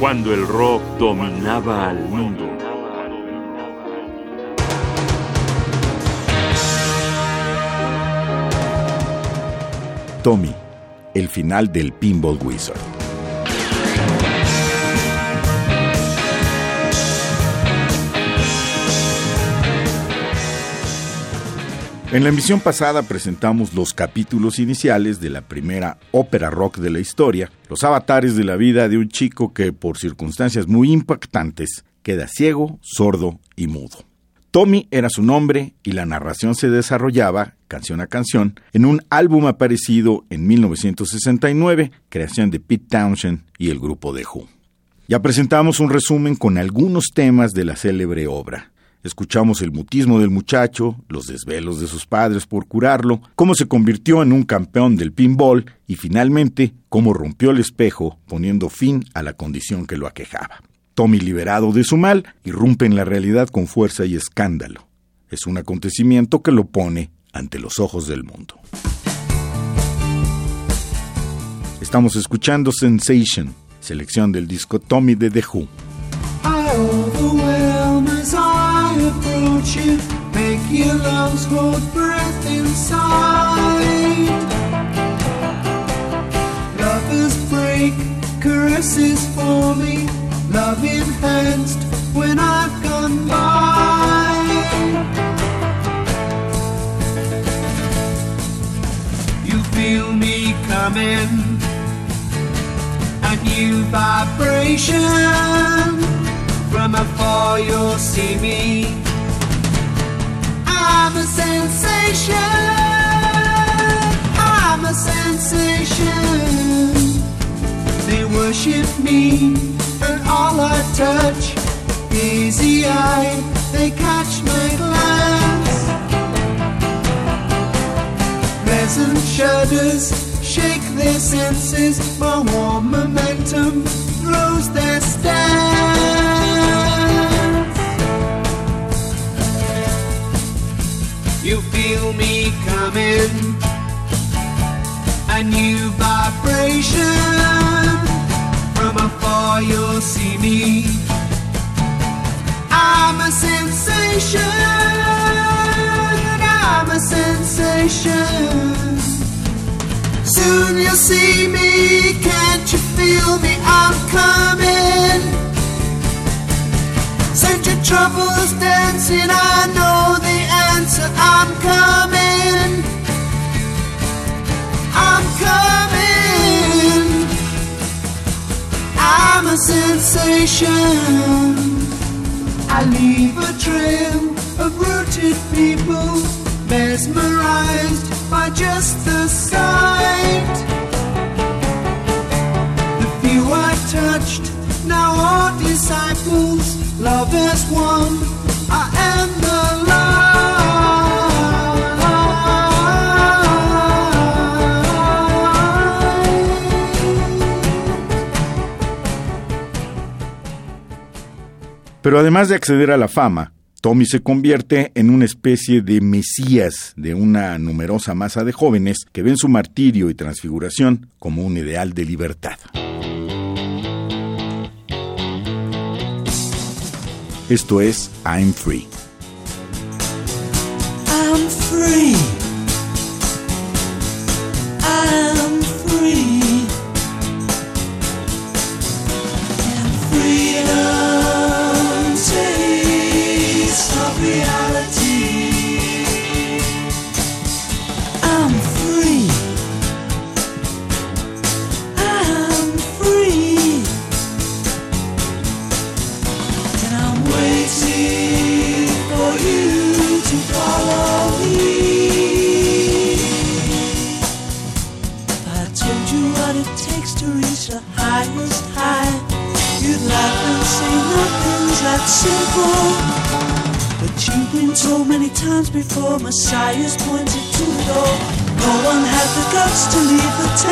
cuando el rock dominaba al mundo. Tommy, el final del Pinball Wizard. En la emisión pasada presentamos los capítulos iniciales de la primera ópera rock de la historia, los avatares de la vida de un chico que, por circunstancias muy impactantes, queda ciego, sordo y mudo. Tommy era su nombre y la narración se desarrollaba, canción a canción, en un álbum aparecido en 1969, creación de Pete Townshend y el grupo de Who. Ya presentamos un resumen con algunos temas de la célebre obra. Escuchamos el mutismo del muchacho, los desvelos de sus padres por curarlo, cómo se convirtió en un campeón del pinball y finalmente cómo rompió el espejo poniendo fin a la condición que lo aquejaba. Tommy, liberado de su mal, irrumpe en la realidad con fuerza y escándalo. Es un acontecimiento que lo pone ante los ojos del mundo. Estamos escuchando Sensation, selección del disco Tommy de The Who. You, make your lungs hold breath inside. Lovers break, caresses for me, love enhanced when I've gone by. You feel me coming, a new vibration. From afar you'll see me I'm a sensation. I'm a sensation. They worship me, and all I touch, easy eye, they catch my glance. Pleasant shudders shake their senses, my warm momentum throws their stance. Me coming, a new vibration. From afar, you'll see me. I'm a sensation. I'm a sensation. Soon you'll see me. Can't you feel me? I'm coming. Send your troubles dancing. I know the answer. I'm coming. I'm coming. I'm a sensation. I leave a trail of rooted people, mesmerized by just the sight. The few I touched now are disciples, love lovers one. Pero además de acceder a la fama, Tommy se convierte en una especie de mesías de una numerosa masa de jóvenes que ven su martirio y transfiguración como un ideal de libertad. Esto es I'm Free. I'm free. Messiah's pointed to the door. No one had the guts to leave the temple.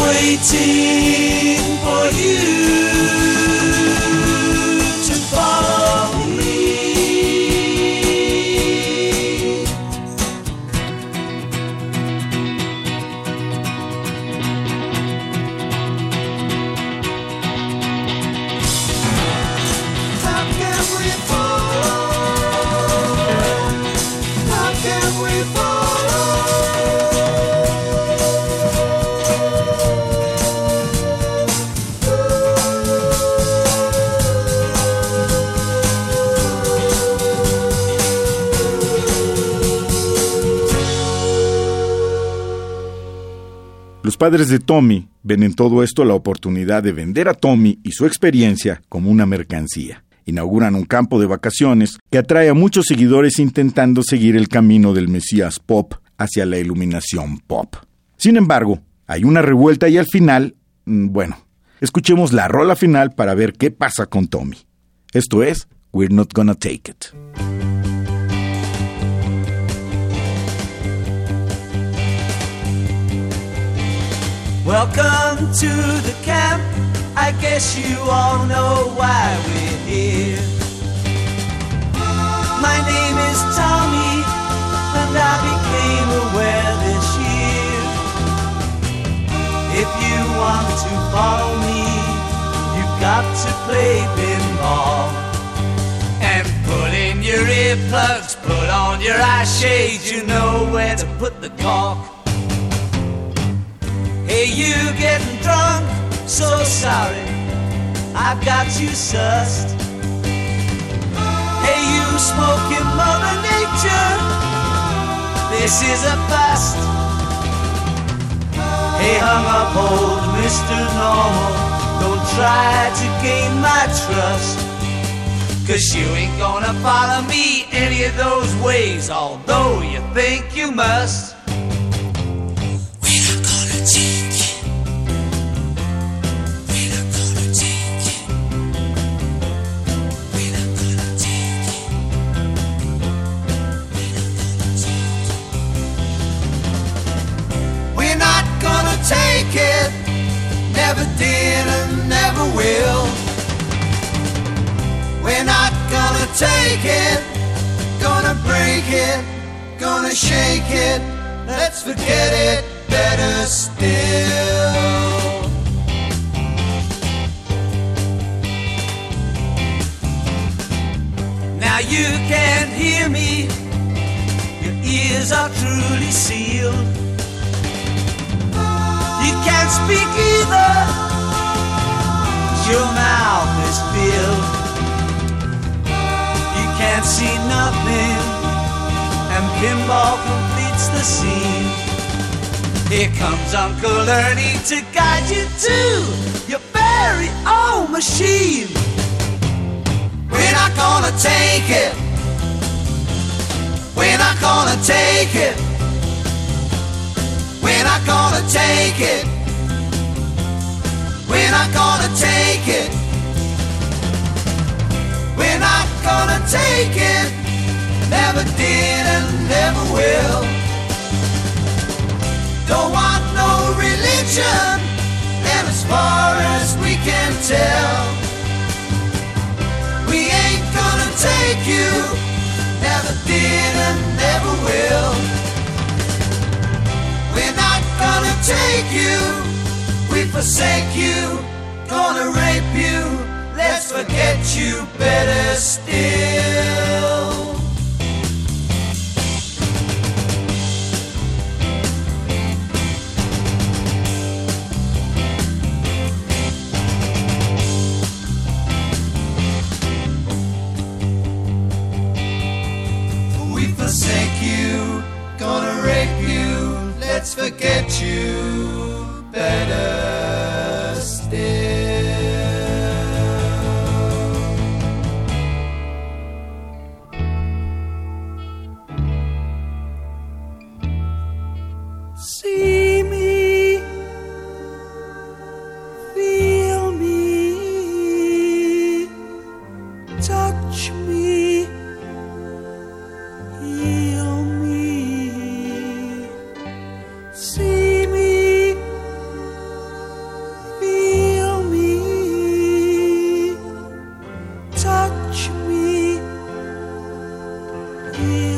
waiting for you. Padres de Tommy ven en todo esto la oportunidad de vender a Tommy y su experiencia como una mercancía. Inauguran un campo de vacaciones que atrae a muchos seguidores intentando seguir el camino del Mesías Pop hacia la iluminación pop. Sin embargo, hay una revuelta y al final, mm, bueno, escuchemos la rola final para ver qué pasa con Tommy. Esto es We're Not Gonna Take It. Welcome to the camp. I guess you all know why we're here. My name is Tommy, and I became aware this year. If you want to follow me, you've got to play pinball. And put in your earplugs, put on your eye shades, you know where to put the cork. Hey, you getting drunk? So sorry, I've got you sussed. Hey, you smoking Mother Nature? This is a bust. Hey, hung up old Mr. Normal, don't try to gain my trust. Cause you ain't gonna follow me any of those ways, although you think you must. Gonna take it. Gonna break it. Gonna shake it. Let's forget it. Better still. Now you can't hear me. Your ears are truly sealed. You can't speak either. Your mouth is filled. Can't see nothing. And pinball completes the scene. Here comes Uncle Ernie to guide you to your very own machine. We're not gonna take it. We're not gonna take it. We're not gonna take it. We're not gonna take it. We're not gonna take it. Never did and never will. Don't want no religion. And as far as we can tell, we ain't gonna take you. Never did and never will. We're not gonna take you. We forsake you. Gonna rape you. Let's forget you better still. See me, feel me, touch me, heal me. See me, feel me, touch me, me.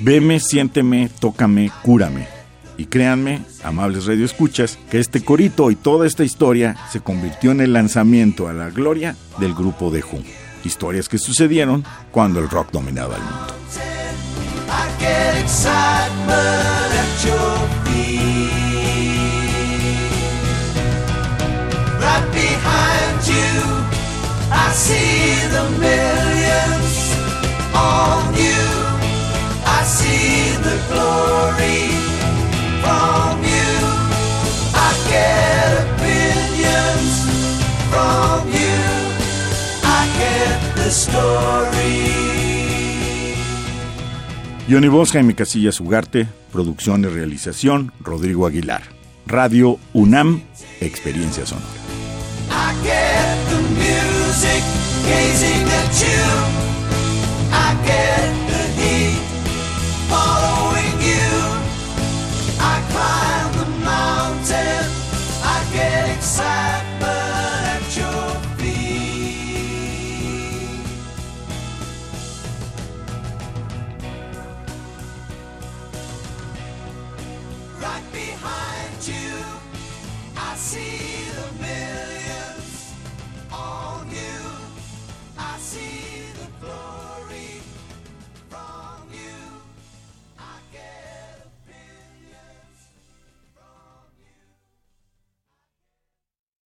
Veme, siénteme, tócame, cúrame. Y créanme, amables radioescuchas, que este corito y toda esta historia se convirtió en el lanzamiento a la gloria del grupo de Who. Historias que sucedieron cuando el rock dominaba el mundo. The story. Johnny Voz, Jaime Casillas Ugarte, producción y realización, Rodrigo Aguilar. Radio UNAM, Experiencia Sonora. I get the music gazing at you.